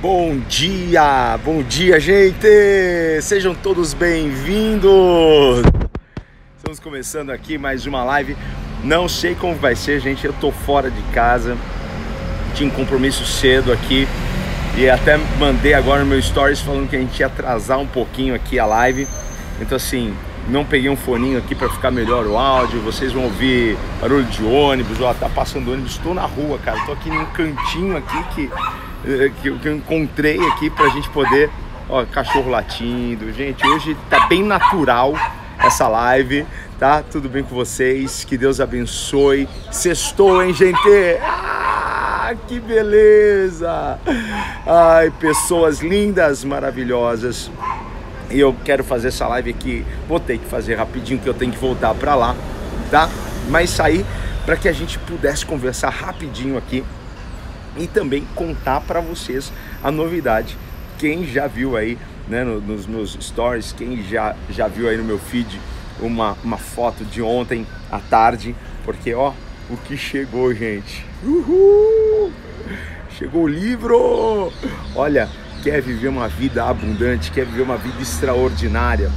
Bom dia, bom dia, gente! Sejam todos bem-vindos! Estamos começando aqui mais uma live. Não sei como vai ser, gente. Eu tô fora de casa, tinha um compromisso cedo aqui e até mandei agora no meu stories falando que a gente ia atrasar um pouquinho aqui a live. Então, assim, não peguei um foninho aqui para ficar melhor o áudio. Vocês vão ouvir barulho de ônibus, ó, tá passando ônibus. Estou na rua, cara. Estou aqui num cantinho aqui que que, que eu encontrei aqui para a gente poder, ó, cachorro latindo, gente, hoje tá bem natural essa live, tá? Tudo bem com vocês? Que Deus abençoe. Sextou, hein, gente? Ah, que beleza! Ai, pessoas lindas, maravilhosas. E eu quero fazer essa live aqui. Vou ter que fazer rapidinho que eu tenho que voltar para lá, tá? Mas sair para que a gente pudesse conversar rapidinho aqui e também contar para vocês a novidade. Quem já viu aí né, nos meus stories, quem já, já viu aí no meu feed uma, uma foto de ontem à tarde, porque ó, o que chegou, gente. Uhul! Chegou o livro! Olha, quer viver uma vida abundante, quer viver uma vida extraordinária,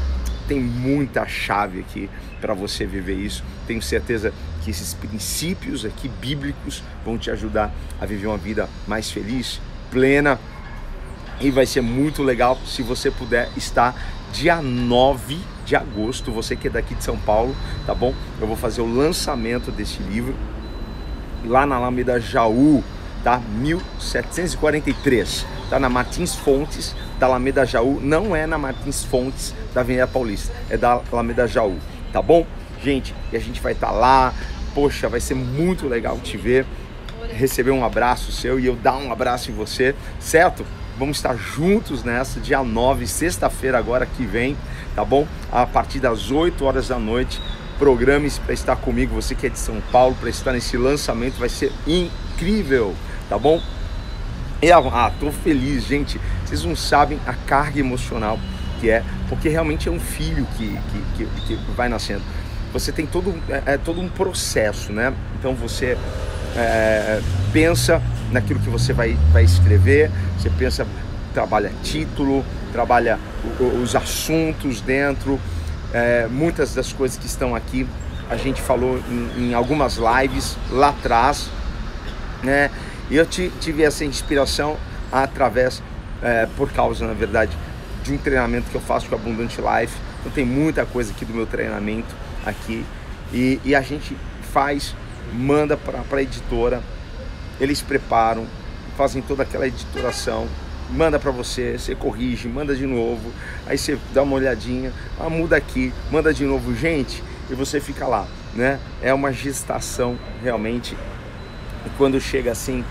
tem muita chave aqui para você viver isso. Tenho certeza que esses princípios aqui bíblicos vão te ajudar a viver uma vida mais feliz, plena. E vai ser muito legal se você puder estar dia 9 de agosto, você que é daqui de São Paulo, tá bom? Eu vou fazer o lançamento desse livro lá na Alameda Jaú, tá? 1743, tá na Martins Fontes, da Alameda Jaú, não é na Martins Fontes da Avenida Paulista, é da Alameda Jaú, tá bom? Gente, e a gente vai estar tá lá, poxa, vai ser muito legal te ver, receber um abraço seu e eu dar um abraço em você, certo? Vamos estar juntos nessa, dia 9, sexta-feira agora que vem, tá bom? A partir das 8 horas da noite, programe-se para estar comigo, você que é de São Paulo, para estar nesse lançamento, vai ser incrível, tá bom? E, ah, tô feliz, gente. Vocês não sabem a carga emocional que é, porque realmente é um filho que, que, que, que vai nascendo. Você tem todo, é, é, todo um processo, né? Então você é, pensa naquilo que você vai, vai escrever, você pensa, trabalha título, trabalha os assuntos dentro, é, muitas das coisas que estão aqui a gente falou em, em algumas lives lá atrás, né? E eu tive essa inspiração através, é, por causa, na verdade, de um treinamento que eu faço com a Abundant Life. Então tem muita coisa aqui do meu treinamento aqui. E, e a gente faz, manda para a editora, eles preparam, fazem toda aquela editoração, manda para você, você corrige, manda de novo, aí você dá uma olhadinha, ah, muda aqui, manda de novo, gente, e você fica lá, né? É uma gestação realmente. E quando chega assim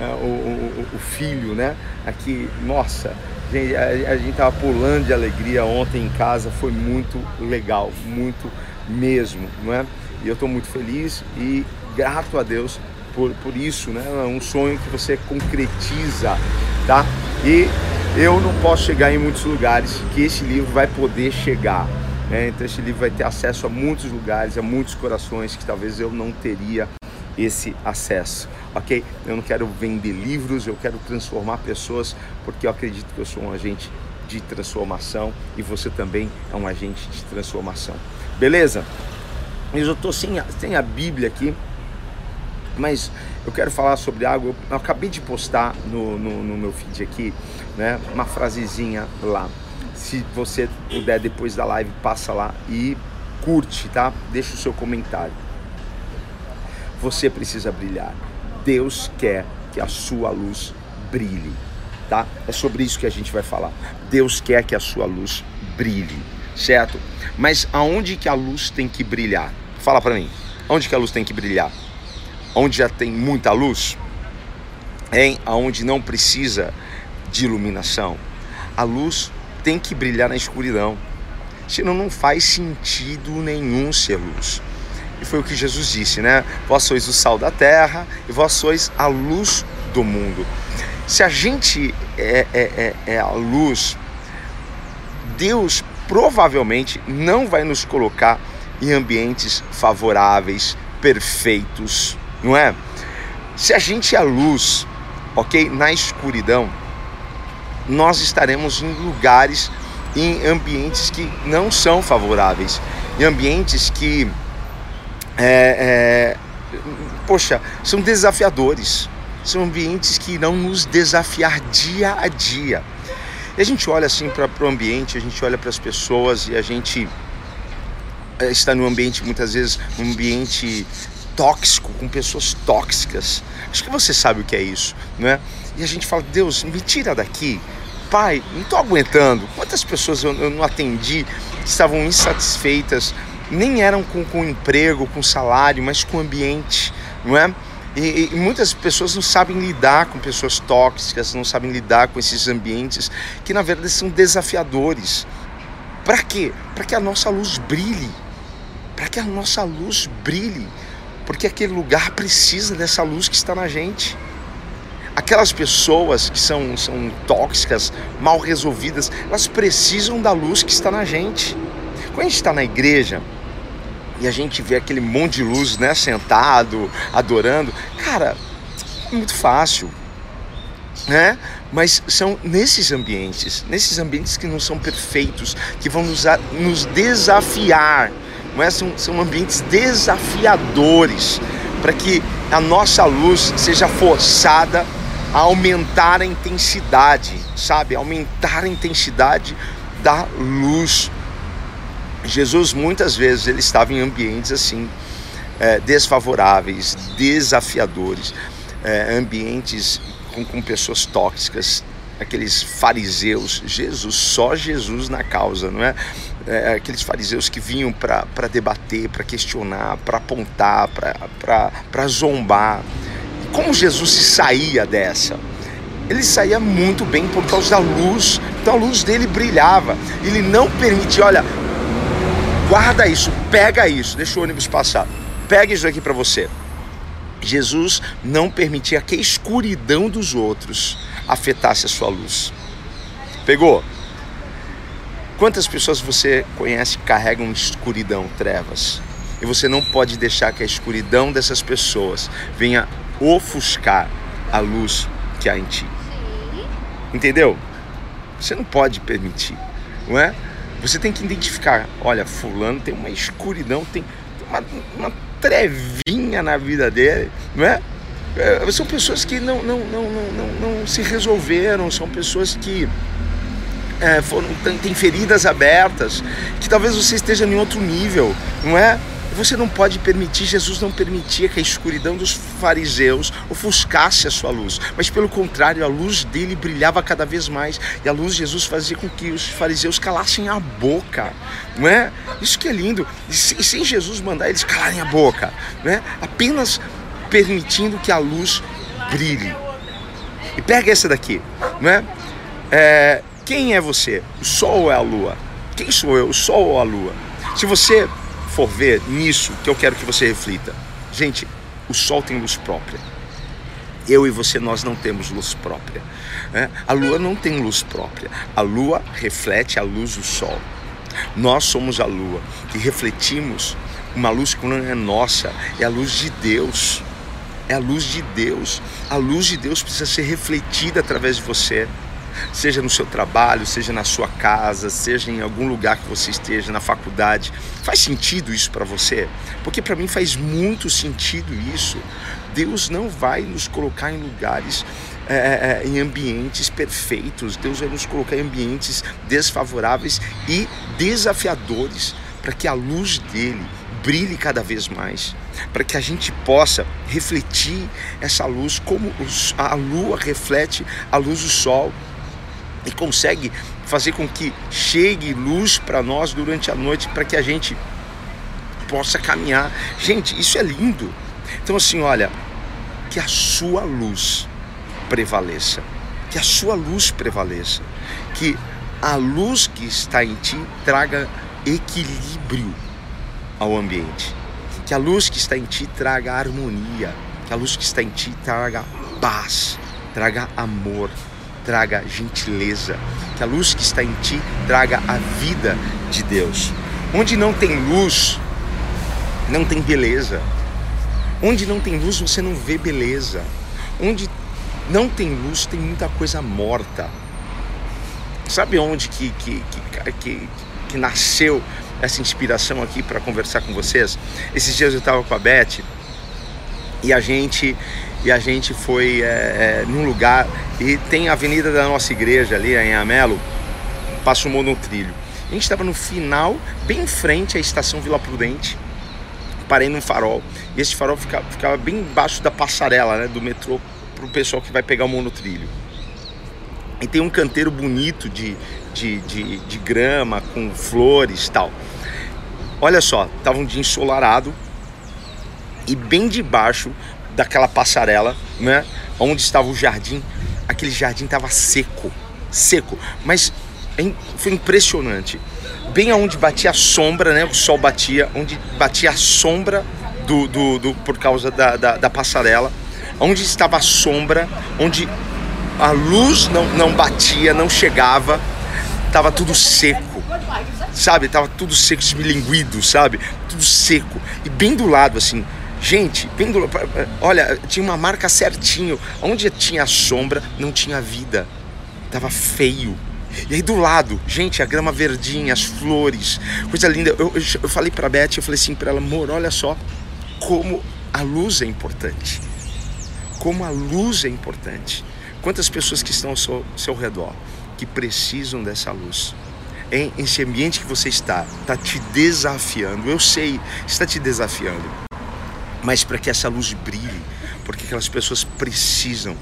é, o, o, o, filho, né? Aqui, nossa, a, a gente tava pulando de alegria ontem em casa, foi muito legal, muito mesmo, não é? E eu estou muito feliz e grato a Deus por, por isso, né? É um sonho que você concretiza, tá? E eu não posso chegar em muitos lugares que esse livro vai poder chegar. Né? Então esse livro vai ter acesso a muitos lugares, a muitos corações que talvez eu não teria esse acesso, ok? Eu não quero vender livros, eu quero transformar pessoas, porque eu acredito que eu sou um agente de transformação e você também é um agente de transformação, beleza? Mas eu estou sem, sem a Bíblia aqui, mas eu quero falar sobre algo. Eu acabei de postar no, no, no meu feed aqui, né? Uma frasezinha lá. Se você puder depois da live, passa lá e curte, tá? Deixa o seu comentário. Você precisa brilhar. Deus quer que a sua luz brilhe, tá? É sobre isso que a gente vai falar. Deus quer que a sua luz brilhe, certo? Mas aonde que a luz tem que brilhar? Fala para mim. Onde que a luz tem que brilhar? Onde já tem muita luz? Em aonde não precisa de iluminação. A luz tem que brilhar na escuridão. Senão não faz sentido nenhum ser luz. E foi o que Jesus disse, né? Vós sois o sal da terra e vós sois a luz do mundo. Se a gente é, é, é, é a luz, Deus provavelmente não vai nos colocar em ambientes favoráveis, perfeitos, não é? Se a gente é a luz, ok? Na escuridão, nós estaremos em lugares, em ambientes que não são favoráveis, em ambientes que, é, é, poxa, são desafiadores, são ambientes que irão nos desafiar dia a dia. E a gente olha assim para o ambiente, a gente olha para as pessoas e a gente é, está num ambiente, muitas vezes, um ambiente tóxico, com pessoas tóxicas. Acho que você sabe o que é isso, não é? E a gente fala, Deus, me tira daqui. Pai, não estou aguentando. Quantas pessoas eu, eu, não atendi que estavam insatisfeitas, nem eram com, com emprego, com salário, mas com o ambiente, não é? E, e, muitas pessoas não sabem lidar com pessoas tóxicas, não sabem lidar com esses ambientes que na verdade são desafiadores. Para quê? Para que a nossa luz brilhe. Para que a nossa luz brilhe porque aquele lugar precisa dessa luz que está na gente. Aquelas pessoas que são, são tóxicas, mal resolvidas, elas precisam da luz que está na gente. Quando a gente está na igreja e a gente vê aquele monte de luz, né, sentado, adorando, cara, é muito fácil, né? Mas são nesses ambientes, nesses ambientes que não são perfeitos, que vão nos, nos desafiar não é? são, são ambientes desafiadores para que a nossa luz seja forçada a aumentar a intensidade, sabe? Aumentar a intensidade da luz. Jesus muitas vezes ele estava em ambientes assim é, desfavoráveis, desafiadores, é, ambientes com, com pessoas tóxicas, aqueles fariseus, Jesus, só Jesus na causa, não é? é aqueles fariseus que vinham para debater, para questionar, para apontar, para zombar. Como Jesus se saía dessa? Ele saía muito bem por causa da luz, então a luz dele brilhava. Ele não permitia, olha, guarda isso, pega isso, deixa o ônibus passar, pega isso aqui para você. Jesus não permitia que a escuridão dos outros afetasse a sua luz. Pegou? Quantas pessoas você conhece que carregam escuridão, trevas? E você não pode deixar que a escuridão dessas pessoas venha ofuscar a luz que há em ti. Entendeu? Você não pode permitir, não é? Você tem que identificar, olha, fulano tem uma escuridão, tem uma, uma trevinha na vida dele, não é? é? São pessoas que não, não, não, não, não, não se resolveram, são pessoas que é, foram, tem, tem feridas abertas, que talvez você esteja em outro nível, não é? Você não pode permitir, Jesus não permitia que a escuridão dos fariseus ofuscasse a sua luz, mas pelo contrário, a luz dele brilhava cada vez mais e a luz de Jesus fazia com que os fariseus calassem a boca, não é? Isso que é lindo, e sem Jesus mandar eles calarem a boca, não é? Apenas permitindo que a luz brilhe. E pega essa daqui, não é? é quem é você? O sol ou é a lua? Quem sou eu? O sol ou a lua? Se você for ver nisso que eu quero que você reflita. Gente, o sol tem luz própria. Eu e você, nós não temos luz própria. Né? A lua não tem luz própria. A lua reflete a luz do sol. Nós somos a lua e refletimos uma luz que não é nossa, é a luz de Deus. É a luz de Deus. A luz de Deus precisa ser refletida através de você seja no seu trabalho, seja na sua casa, seja em algum lugar que você esteja, na faculdade. Faz sentido isso para você? Porque para mim faz muito sentido isso. Deus não vai nos colocar em lugares, é, é, é, em ambientes perfeitos. Deus vai nos colocar em ambientes desfavoráveis e desafiadores para que a luz dele brilhe cada vez mais, para que a gente possa refletir essa luz como a lua reflete a luz do sol e consegue fazer com que chegue luz para nós durante a noite para que a gente possa caminhar. Gente, isso é lindo. Então assim, olha, que a sua luz prevaleça, que a sua luz prevaleça, que a luz que está em ti traga equilíbrio ao ambiente, que a luz que está em ti traga harmonia, que a luz que está em ti traga paz, traga amor, traga gentileza, que a luz que está em ti traga a vida de Deus. Onde não tem luz, não tem beleza. Onde não tem luz, você não vê beleza. Onde não tem luz, tem muita coisa morta. Sabe onde que, que, que, que, que nasceu essa inspiração aqui para conversar com vocês? Esses dias eu estava com a Beth e a gente e a gente foi é, é, num lugar e tem a avenida da nossa igreja ali em Amelo, passa o monotrilho. A gente estava no final, bem em frente à estação Vila Prudente. Parei num farol. E esse farol ficava, ficava bem embaixo da passarela né, do metrô para o pessoal que vai pegar o monotrilho. E tem um canteiro bonito de, de, de, de grama, com flores tal. Olha só, estava um dia ensolarado e bem debaixo daquela passarela, né, onde estava o jardim, aquele jardim estava seco, seco, mas foi impressionante. Bem aonde batia a sombra, né? O sol batia, onde batia a sombra do, do, do por causa da, da, da, passarela, onde estava a sombra, onde a luz não, não batia, não chegava, tava tudo seco, sabe? Tava tudo seco, esmilinguido, sabe? Tudo seco. E bem do lado, assim, gente, do olha, tinha uma marca certinho. Onde tinha sombra, não tinha vida. Tava feio e aí do lado, gente, a grama verdinha, as flores, coisa linda. Eu, eu, eu falei para Beth, eu falei assim para ela, amor, olha só como a luz é importante. Como a luz é importante. Quantas pessoas que estão ao seu, seu redor que precisam dessa luz. Esse ambiente que você está, está te desafiando. Eu sei, está te desafiando. Mas para que essa luz brilhe, porque aquelas pessoas precisam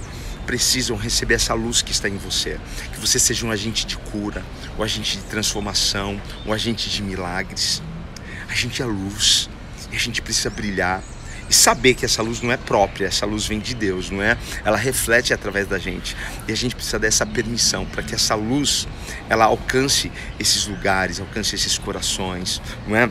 precisam receber essa luz que está em você. Que você seja um agente de cura, um agente de transformação, um agente de milagres. A gente é luz e a gente precisa brilhar e saber que essa luz não é própria, essa luz vem de Deus, não é? Ela reflete através da gente. E a gente precisa dessa permissão para que essa luz ela alcance esses lugares, alcance esses corações, não é?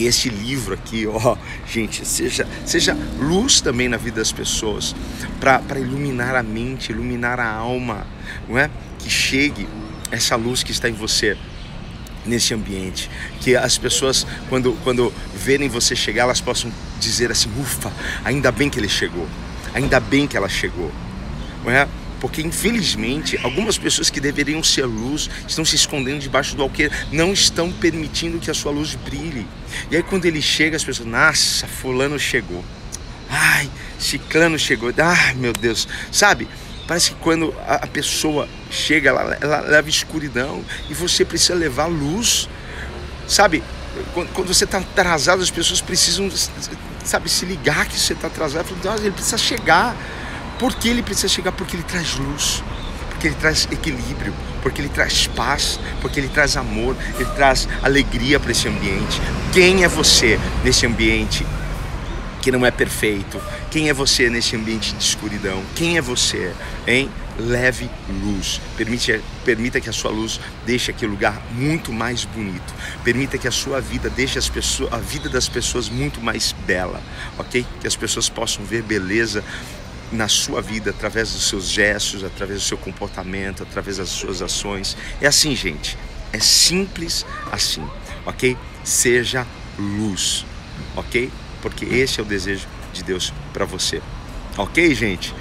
Que este livro aqui, ó, gente, seja, seja luz também na vida das pessoas, para iluminar a mente, iluminar a alma, não é? Que chegue essa luz que está em você nesse ambiente, que as pessoas quando quando verem você chegar, elas possam dizer assim, ufa, ainda bem que ele chegou, ainda bem que ela chegou, não é? Porque infelizmente algumas pessoas que deveriam ser luz estão se escondendo debaixo do alqueire, não estão permitindo que a sua luz brilhe. E aí quando ele chega, as pessoas, nossa, fulano chegou. Ai, ciclano chegou. Ai, meu Deus. Sabe? Parece que quando a, pessoa chega, ela, ela leva escuridão e você precisa levar luz. Sabe? Quando você está atrasado, as pessoas precisam, sabe, se ligar que você está atrasado. Ele precisa chegar. Por que ele precisa chegar? Porque ele traz luz, porque ele traz equilíbrio, porque ele traz paz, porque ele traz amor, ele traz alegria para esse ambiente. Quem é você nesse ambiente que não é perfeito? Quem é você nesse ambiente de escuridão? Quem é você, hein? Leve luz. Permite, permita que a sua luz deixe aquele lugar muito mais bonito. Permita que a sua vida deixe as pessoas, a vida das pessoas muito mais bela, ok? Que as pessoas possam ver beleza na sua vida através dos seus gestos, através do seu comportamento, através das suas ações. É assim, gente. É simples assim, ok? Seja luz, ok? Porque esse é o desejo de Deus para você, ok, gente?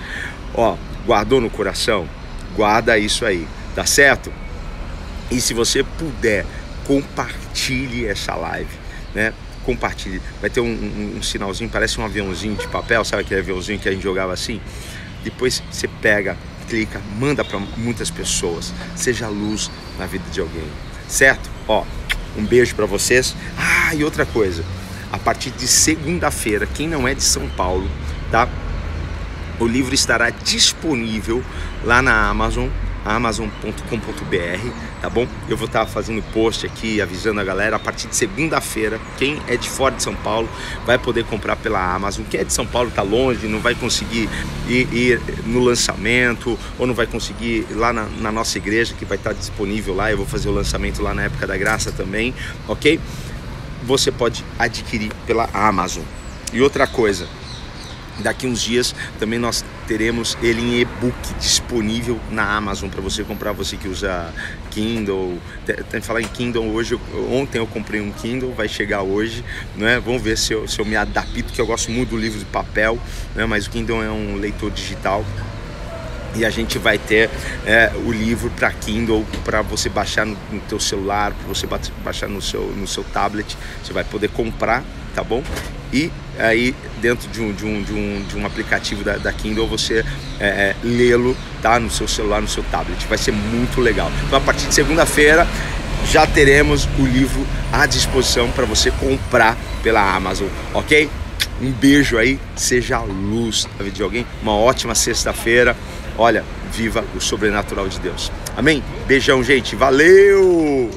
Ó, guardou no coração? Guarda isso aí, tá certo? E se você puder, compartilhe essa live, né? Compartilhe. Vai ter um, um, um, sinalzinho, parece um aviãozinho de papel, sabe aquele aviãozinho que a gente jogava assim? Depois você pega, clica, manda para muitas pessoas. Seja luz na vida de alguém, certo? Ó, um beijo para vocês. Ah, e outra coisa, a partir de segunda-feira, quem não é de São Paulo, tá? O livro estará disponível lá na Amazon amazon.com.br, tá bom? Eu vou estar fazendo post aqui avisando a galera a partir de segunda-feira. Quem é de fora de São Paulo vai poder comprar pela Amazon. Quem é de São Paulo está longe, não vai conseguir ir, ir, no lançamento ou não vai conseguir ir lá na, na nossa igreja que vai estar disponível lá. Eu vou fazer o lançamento lá na época da graça também, ok? Você pode adquirir pela Amazon. E outra coisa, Daqui uns dias também nós teremos ele em e-book disponível na Amazon para você comprar, você que usa Kindle. Tem que falar em Kindle hoje, ontem eu comprei um Kindle, vai chegar hoje, né? Vamos ver se eu, se eu me adapto, que eu gosto muito do livro de papel, né? Mas o Kindle é um leitor digital e a gente vai ter é, o livro para Kindle para você baixar no, no teu celular, para você baixar no seu, no seu tablet, você vai poder comprar, tá bom? E aí dentro de um, de um, de um, de um aplicativo da, da Kindle você é, é, lê-lo tá no seu celular, no seu tablet, vai ser muito legal. Então a partir de segunda-feira já teremos o livro à disposição para você comprar pela Amazon, ok? Um beijo aí, seja a luz na vida de alguém. Uma ótima sexta-feira. Olha, viva o sobrenatural de Deus. Amém? Beijão, gente. Valeu!